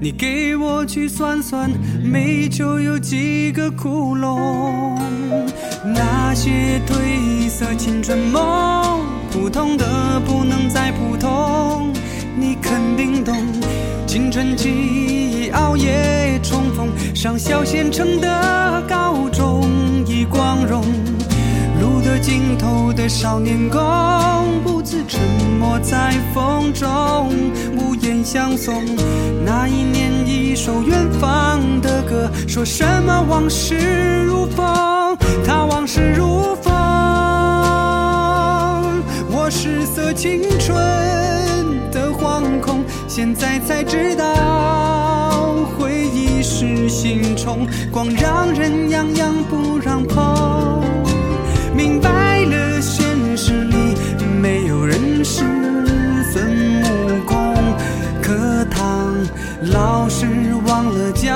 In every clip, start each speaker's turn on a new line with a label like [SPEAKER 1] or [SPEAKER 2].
[SPEAKER 1] 你给我去算算，煤球有几个窟窿？那些褪色青春梦，普通的不能再普通。你肯定懂，青春期熬夜冲锋，上小县城的高尽头的少年宫，不自沉默在风中，无言相送。那一年，一首远方的歌，说什么往事如风，他往事如风。我失色青春的惶恐，现在才知道，回忆是心虫，光让人痒痒不让碰。明白了，现实里没有人是孙悟空。课堂老师忘了教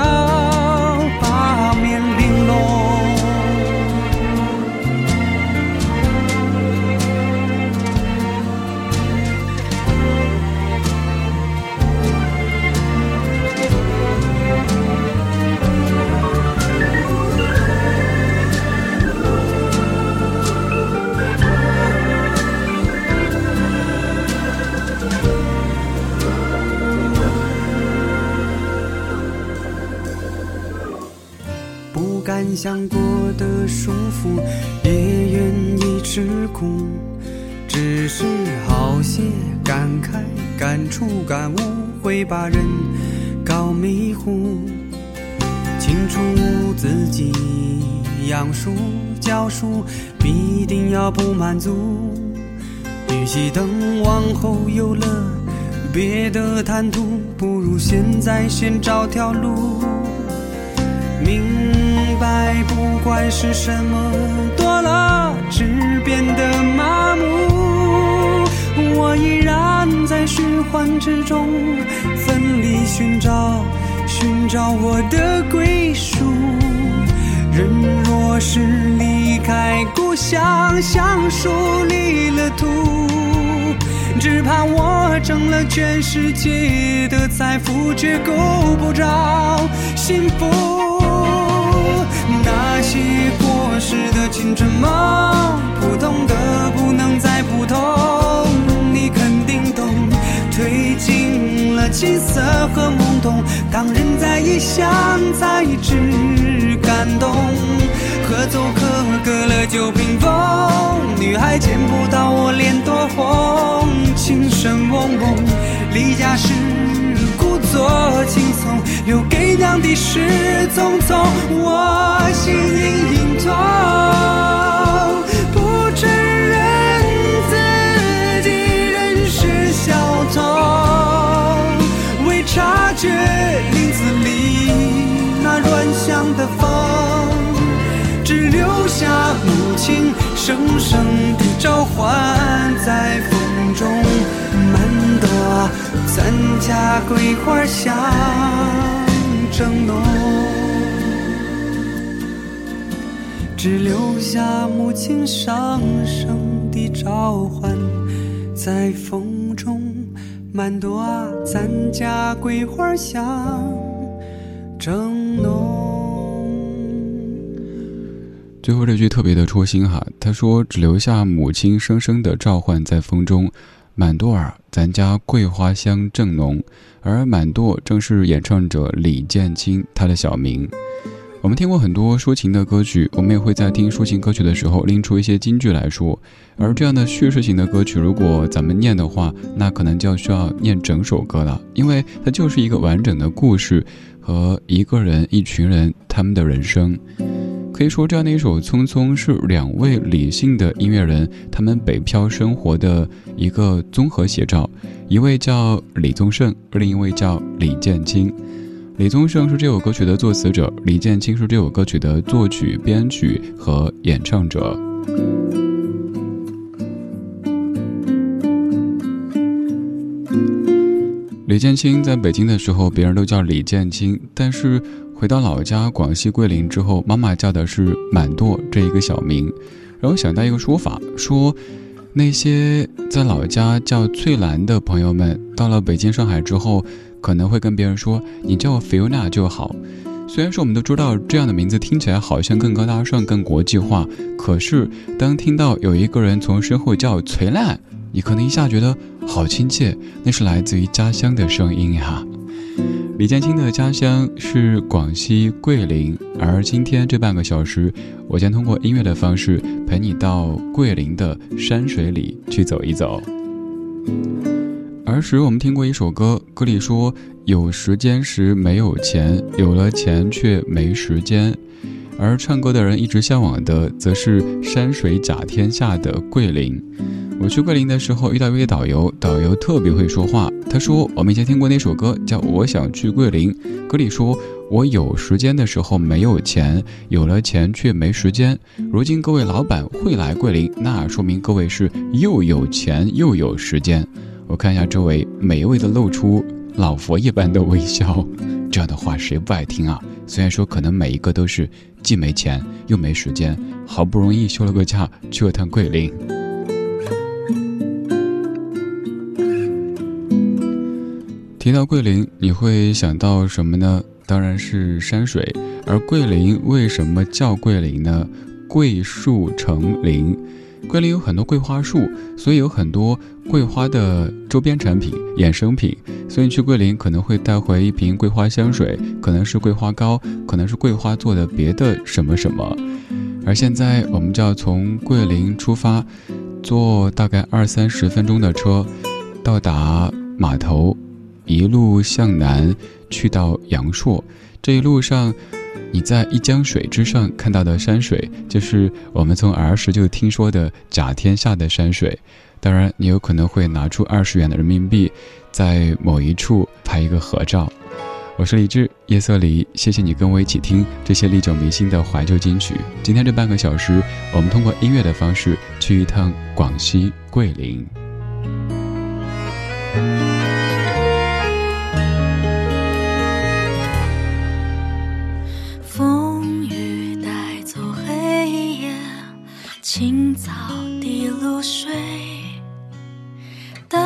[SPEAKER 1] 想过的舒服，也愿意吃苦，只是好些感慨、感触、感悟，会把人搞迷糊。清楚自己养书教书，必定要不满足。与其等往后有了别的谈吐，不如现在先找条路。明。白，不管是什么多了，只变得麻木。我依然在循环之中，奋力寻找，寻找我的归属。人若是离开故乡，像树离了土，只怕我挣了全世界的财富，却够不着幸福。那些过时的青春梦，普通的不能再普通，你肯定懂。褪尽了青涩和懵懂，当人在异乡才知感动。合奏可隔了九屏风，女孩见不到我脸多红。琴声嗡嗡，离家时。多轻松，留给娘的是匆匆。我心隐隐痛，不承认自己仍是小童，未察觉林子里那软香的风，只留下母亲声声的召唤在风中。满朵。三家桂花香只留下母亲声声的召唤，在风中满朵啊，咱家桂花香正浓。
[SPEAKER 2] 最后这句特别的戳心哈，他说只留下母亲声声的召唤，在风中。满朵儿，咱家桂花香正浓。而满朵正是演唱者李建清他的小名。我们听过很多抒情的歌曲，我们也会在听抒情歌曲的时候拎出一些金句来说。而这样的叙事型的歌曲，如果咱们念的话，那可能就要需要念整首歌了，因为它就是一个完整的故事和一个人、一群人他们的人生。可以说，这样的一首《匆匆》是两位理性的音乐人他们北漂生活的一个综合写照，一位叫李宗盛，另一位叫李建清。李宗盛是这首歌曲的作词者，李建清是这首歌曲的作曲、编曲和演唱者。李建清在北京的时候，别人都叫李建清，但是回到老家广西桂林之后，妈妈叫的是满舵这一个小名，然后想到一个说法，说那些在老家叫翠兰的朋友们，到了北京、上海之后。可能会跟别人说你叫我 Fiona 就好，虽然说我们都知道这样的名字听起来好像更高大上、更国际化，可是当听到有一个人从身后叫锤烂，你可能一下觉得好亲切，那是来自于家乡的声音呀。李建清的家乡是广西桂林，而今天这半个小时，我将通过音乐的方式陪你到桂林的山水里去走一走。儿时我们听过一首歌，歌里说有时间时没有钱，有了钱却没时间。而唱歌的人一直向往的，则是山水甲天下的桂林。我去桂林的时候遇到一位导游，导游特别会说话。他说我们以前听过那首歌，叫《我想去桂林》，歌里说我有时间的时候没有钱，有了钱却没时间。如今各位老板会来桂林，那说明各位是又有钱又有时间。我看一下周围，每一位都露出老佛一般的微笑。这样的话谁不爱听啊？虽然说可能每一个都是既没钱又没时间，好不容易休了个假去了趟桂林。提到桂林，你会想到什么呢？当然是山水。而桂林为什么叫桂林呢？桂树成林。桂林有很多桂花树，所以有很多桂花的周边产品、衍生品。所以你去桂林可能会带回一瓶桂花香水，可能是桂花糕，可能是桂花做的别的什么什么。而现在我们就要从桂林出发，坐大概二三十分钟的车，到达码头，一路向南去到阳朔。这一路上。你在一江水之上看到的山水，就是我们从儿时就听说的甲天下的山水。当然，你有可能会拿出二十元的人民币，在某一处拍一个合照。我是李志，夜色里，谢谢你跟我一起听这些历久弥新的怀旧金曲。今天这半个小时，我们通过音乐的方式去一趟广西桂林。
[SPEAKER 3] 青草滴露水，大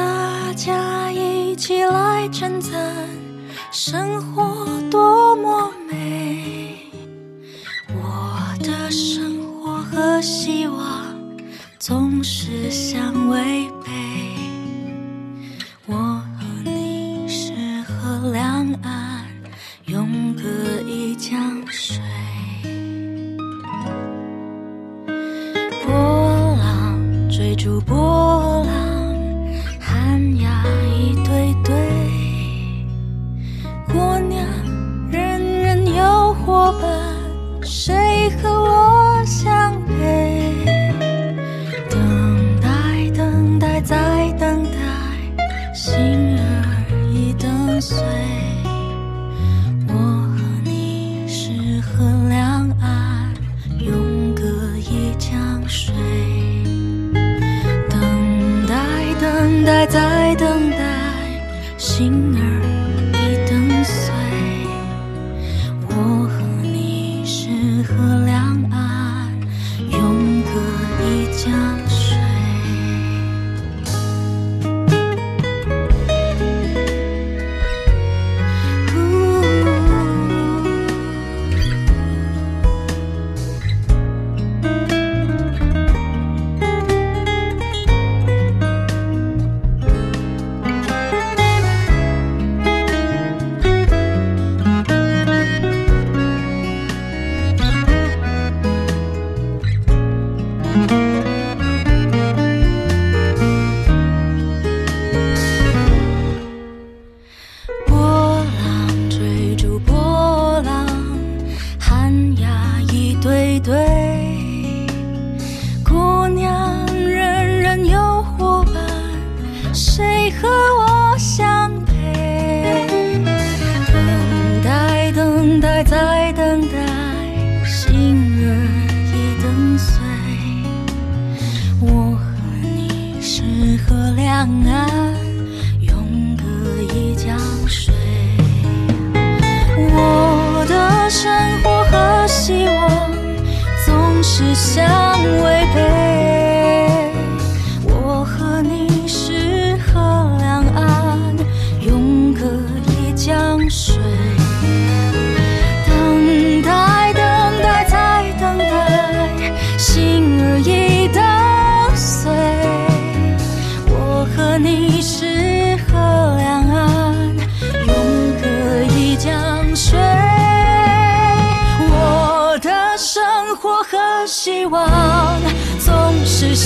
[SPEAKER 3] 家一起来称赞生活多么待在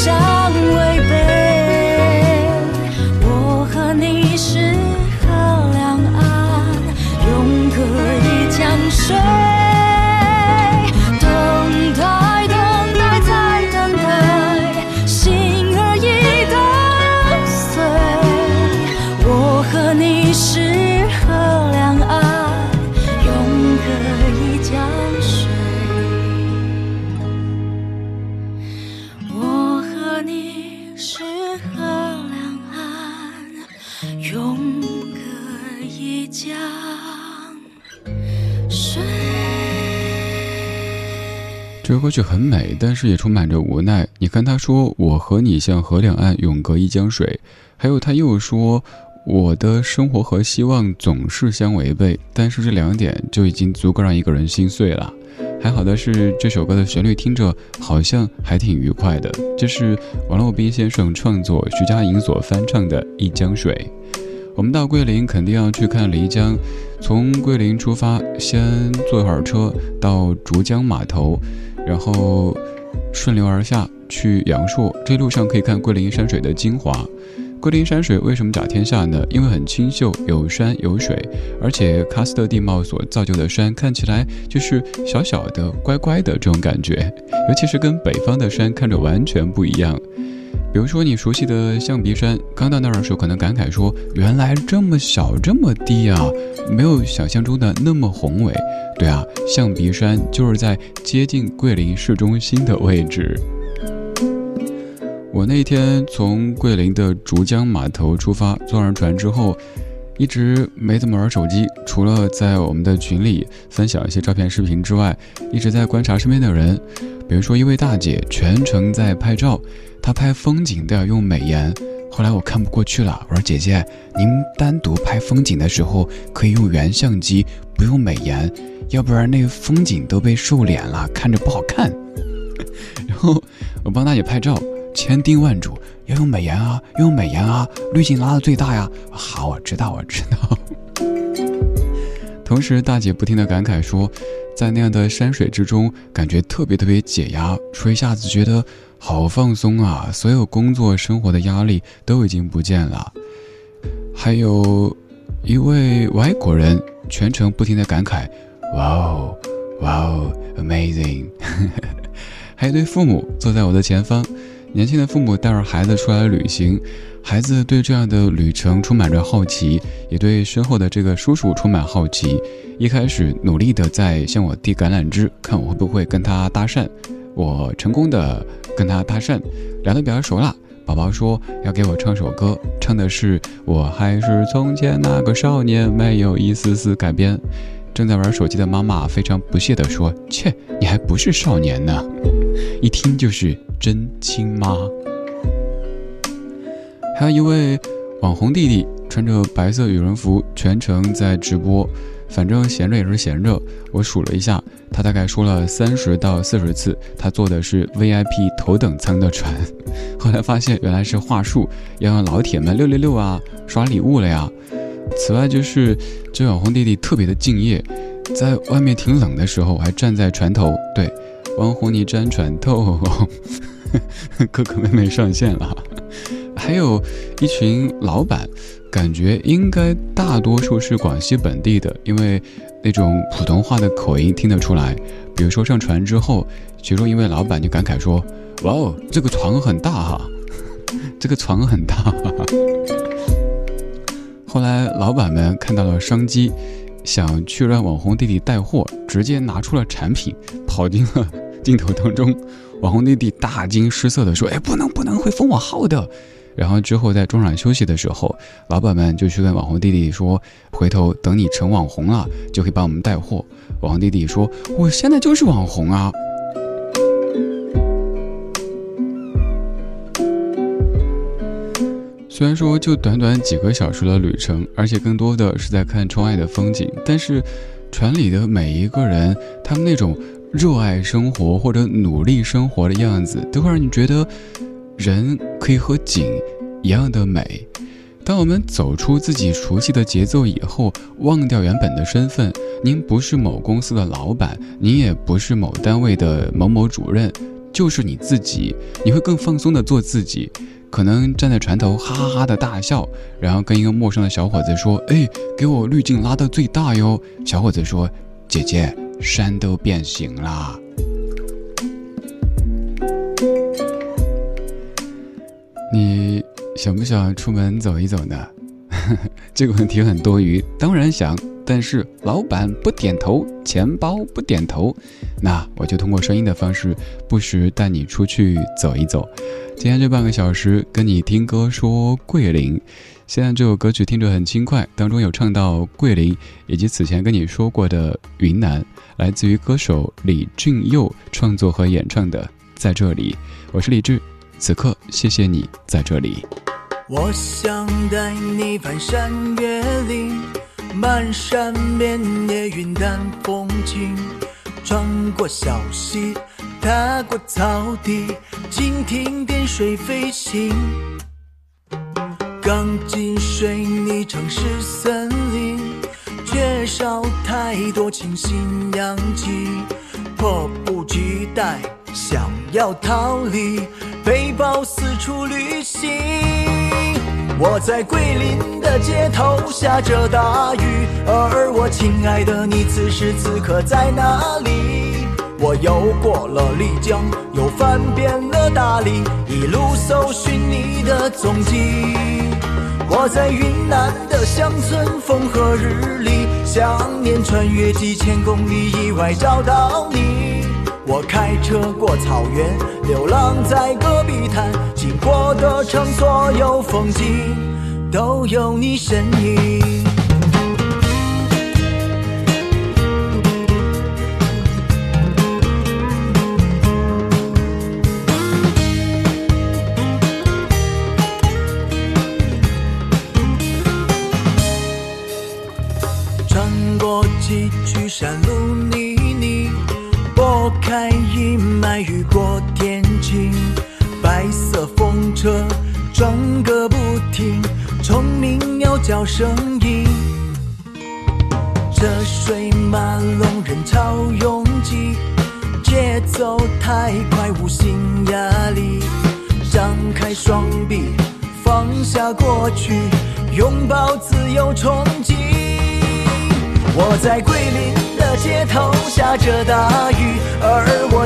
[SPEAKER 3] 让
[SPEAKER 2] 这首歌曲很美，但是也充满着无奈。你看他说：“我和你像河两岸，永隔一江水。”还有他又说：“我的生活和希望总是相违背。”但是这两点就已经足够让一个人心碎了。还好的是，这首歌的旋律听着好像还挺愉快的。这是王洛宾先生创作，徐佳莹所翻唱的《一江水》。我们到桂林肯定要去看漓江，从桂林出发，先坐一会儿车到竹江码头，然后顺流而下去阳朔。这一路上可以看桂林山水的精华。桂林山水为什么甲天下呢？因为很清秀，有山有水，而且喀斯特地貌所造就的山看起来就是小小的、乖乖的这种感觉，尤其是跟北方的山看着完全不一样。比如说你熟悉的象鼻山，刚到那儿的时候可能感慨说，原来这么小这么低啊，没有想象中的那么宏伟。对啊，象鼻山就是在接近桂林市中心的位置。我那天从桂林的竹江码头出发，坐上船之后，一直没怎么玩手机，除了在我们的群里分享一些照片、视频之外，一直在观察身边的人。比如说一位大姐全程在拍照，她拍风景都要用美颜。后来我看不过去了，我说姐姐，您单独拍风景的时候可以用原相机，不用美颜，要不然那个风景都被瘦脸了，看着不好看。然后我帮大姐拍照。千叮万嘱要用美颜啊，用美颜啊，滤镜拉到最大呀。好，我知道，我知道。同时，大姐不停的感慨说，在那样的山水之中，感觉特别特别解压，说一下子觉得好放松啊，所有工作生活的压力都已经不见了。还有一位外国人全程不停的感慨，哇哦，哇哦，amazing。还有一对父母坐在我的前方。年轻的父母带着孩子出来旅行，孩子对这样的旅程充满着好奇，也对身后的这个叔叔充满好奇。一开始努力的在向我递橄榄枝，看我会不会跟他搭讪。我成功的跟他搭讪，聊得比较熟了。宝宝说要给我唱首歌，唱的是《我还是从前那个少年》，没有一丝丝改变。正在玩手机的妈妈非常不屑地说：“切，你还不是少年呢！”一听就是真亲妈。还有一位网红弟弟，穿着白色羽绒服，全程在直播。反正闲着也是闲着，我数了一下，他大概说了三十到四十次，他坐的是 VIP 头等舱的船。后来发现原来是话术，要让老铁们六六六啊，刷礼物了呀。此外，就是这网红弟弟特别的敬业，在外面挺冷的时候，还站在船头。对，网红你站船头，哥哥妹妹上线了。还有一群老板，感觉应该大多数是广西本地的，因为那种普通话的口音听得出来。比如说上船之后，其中一位老板就感慨说：“哇哦，这个床很大哈，这个床很大。”后来，老板们看到了商机，想去让网红弟弟带货，直接拿出了产品，跑进了镜头当中。网红弟弟大惊失色地说：“哎，不能不能，会封我号的。”然后之后在中场休息的时候，老板们就去跟网红弟弟说，回头等你成网红了，就可以帮我们带货。网红弟弟说，我现在就是网红啊。虽然说就短短几个小时的旅程，而且更多的是在看窗外的风景，但是船里的每一个人，他们那种热爱生活或者努力生活的样子，都会让你觉得人可以和景一样的美。当我们走出自己熟悉的节奏以后，忘掉原本的身份，您不是某公司的老板，您也不是某单位的某某主任，就是你自己，你会更放松的做自己。可能站在船头哈哈哈的大笑，然后跟一个陌生的小伙子说：“哎，给我滤镜拉到最大哟。”小伙子说：“姐姐，山都变形啦。”你想不想出门走一走呢？这个问题很多余，当然想。但是老板不点头，钱包不点头，那我就通过声音的方式，不时带你出去走一走。今天这半个小时跟你听歌说桂林，现在这首歌曲听着很轻快，当中有唱到桂林，以及此前跟你说过的云南，来自于歌手李俊佑创作和演唱的《在这里》。我是李志，此刻谢谢你在这里。
[SPEAKER 4] 我想带你翻山越岭。漫山遍野云淡风轻，穿过小溪，踏过草地，蜻蜓点水飞行。钢筋水泥城市森林，缺少太多清新氧气，迫不及待想要逃离，背包四处旅行。我在桂林的街头下着大雨，而我亲爱的你此时此刻在哪里？我游过了丽江，又翻遍了大理，一路搜寻你的踪迹。我在云南的乡村风和日丽，想念穿越几千公里，以外找到你。我开车过草原，流浪在戈壁滩，经过的城，所有风景都有你身影。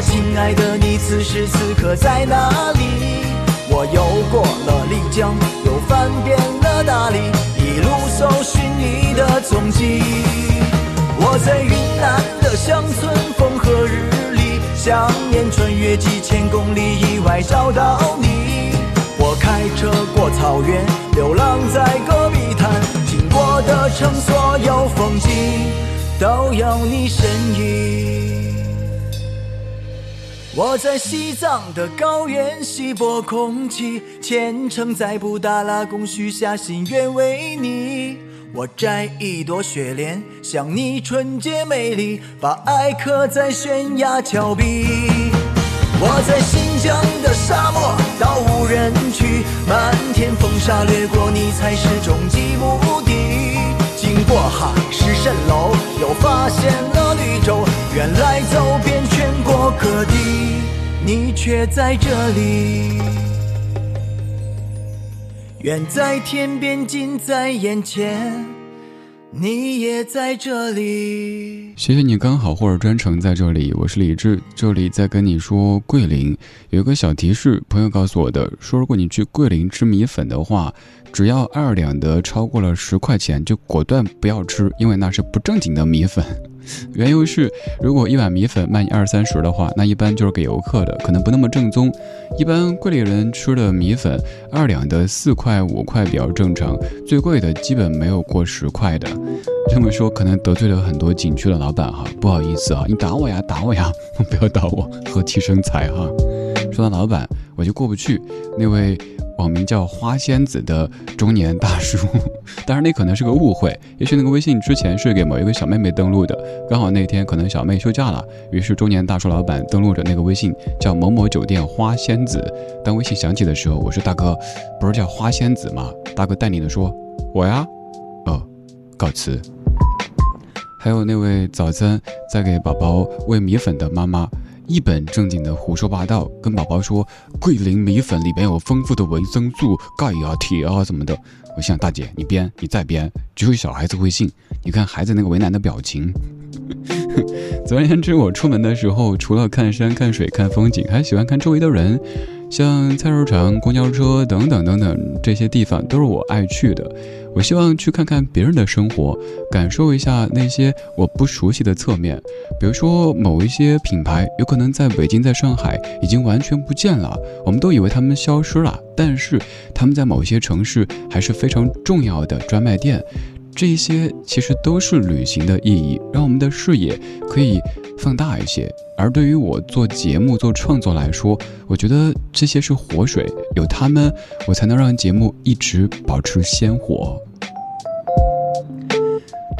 [SPEAKER 4] 亲爱的你此时此刻在哪里？我游过了丽江，又翻遍了大理，一路搜寻你的踪迹。我在云南的乡村风和日丽，想念穿越几千公里，以外找到你。我开车过草原，流浪在戈壁滩，经过的城所有风景。都有你身影。我在西藏的高原吸薄空气，虔诚在布达拉宫许下心愿为你。我摘一朵雪莲，想你纯洁美丽，把爱刻在悬崖峭壁。我在新疆的沙漠，到无人区，漫天风沙掠过，你才是终极目的。经过海市蜃楼，又发现了绿洲。原来走遍全国各地，你却在这里。远在天边，近在眼前。你也在这里。
[SPEAKER 2] 谢谢你刚好或者专程在这里，我是李志，这里在跟你说桂林有一个小提示，朋友告诉我的，说如果你去桂林吃米粉的话，只要二两的超过了十块钱，就果断不要吃，因为那是不正经的米粉。缘由是，如果一碗米粉卖你二三十的话，那一般就是给游客的，可能不那么正宗。一般桂林人吃的米粉，二两的四块五块比较正常，最贵的基本没有过十块的。这么说可能得罪了很多景区的老板哈，不好意思啊，你打我呀，打我呀，不要打我，和气生财哈。说到老板，我就过不去那位。网名叫花仙子的中年大叔，当然那可能是个误会，也许那个微信之前是给某一个小妹妹登录的，刚好那天可能小妹休假了，于是中年大叔老板登录着那个微信叫某某酒店花仙子。当微信响起的时候，我说大哥，不是叫花仙子吗？大哥淡定的说，我呀，哦，告辞。还有那位早餐在给宝宝喂米粉的妈妈。一本正经的胡说八道，跟宝宝说桂林米粉里边有丰富的维生素、钙啊、铁啊什么的。我想大姐，你编，你再编，只有小孩子会信。你看孩子那个为难的表情。总而言之，我出门的时候，除了看山、看水、看风景，还喜欢看周围的人。像菜市场、公交车等等等等这些地方都是我爱去的。我希望去看看别人的生活，感受一下那些我不熟悉的侧面。比如说，某一些品牌有可能在北京、在上海已经完全不见了，我们都以为他们消失了，但是他们在某些城市还是非常重要的专卖店。这一些其实都是旅行的意义，让我们的视野可以放大一些。而对于我做节目、做创作来说，我觉得这些是活水，有他们，我才能让节目一直保持鲜活。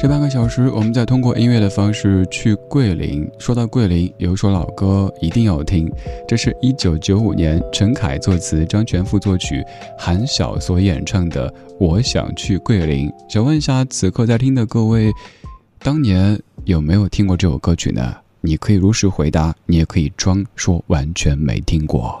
[SPEAKER 2] 这半个小时，我们再通过音乐的方式去桂林。说到桂林，有一首老歌一定要听，这是一九九五年陈凯作词、张全富作曲、韩晓所演唱的《我想去桂林》。想问一下，此刻在听的各位，当年有没有听过这首歌曲呢？你可以如实回答，你也可以装说完全没听过。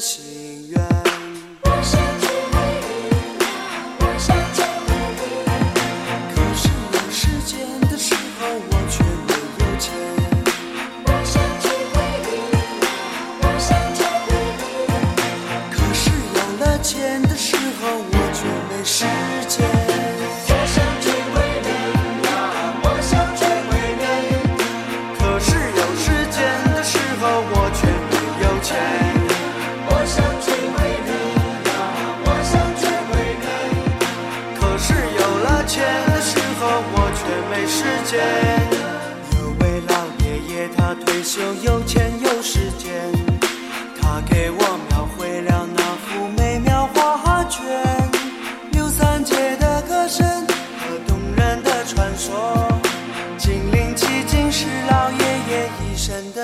[SPEAKER 5] 心愿。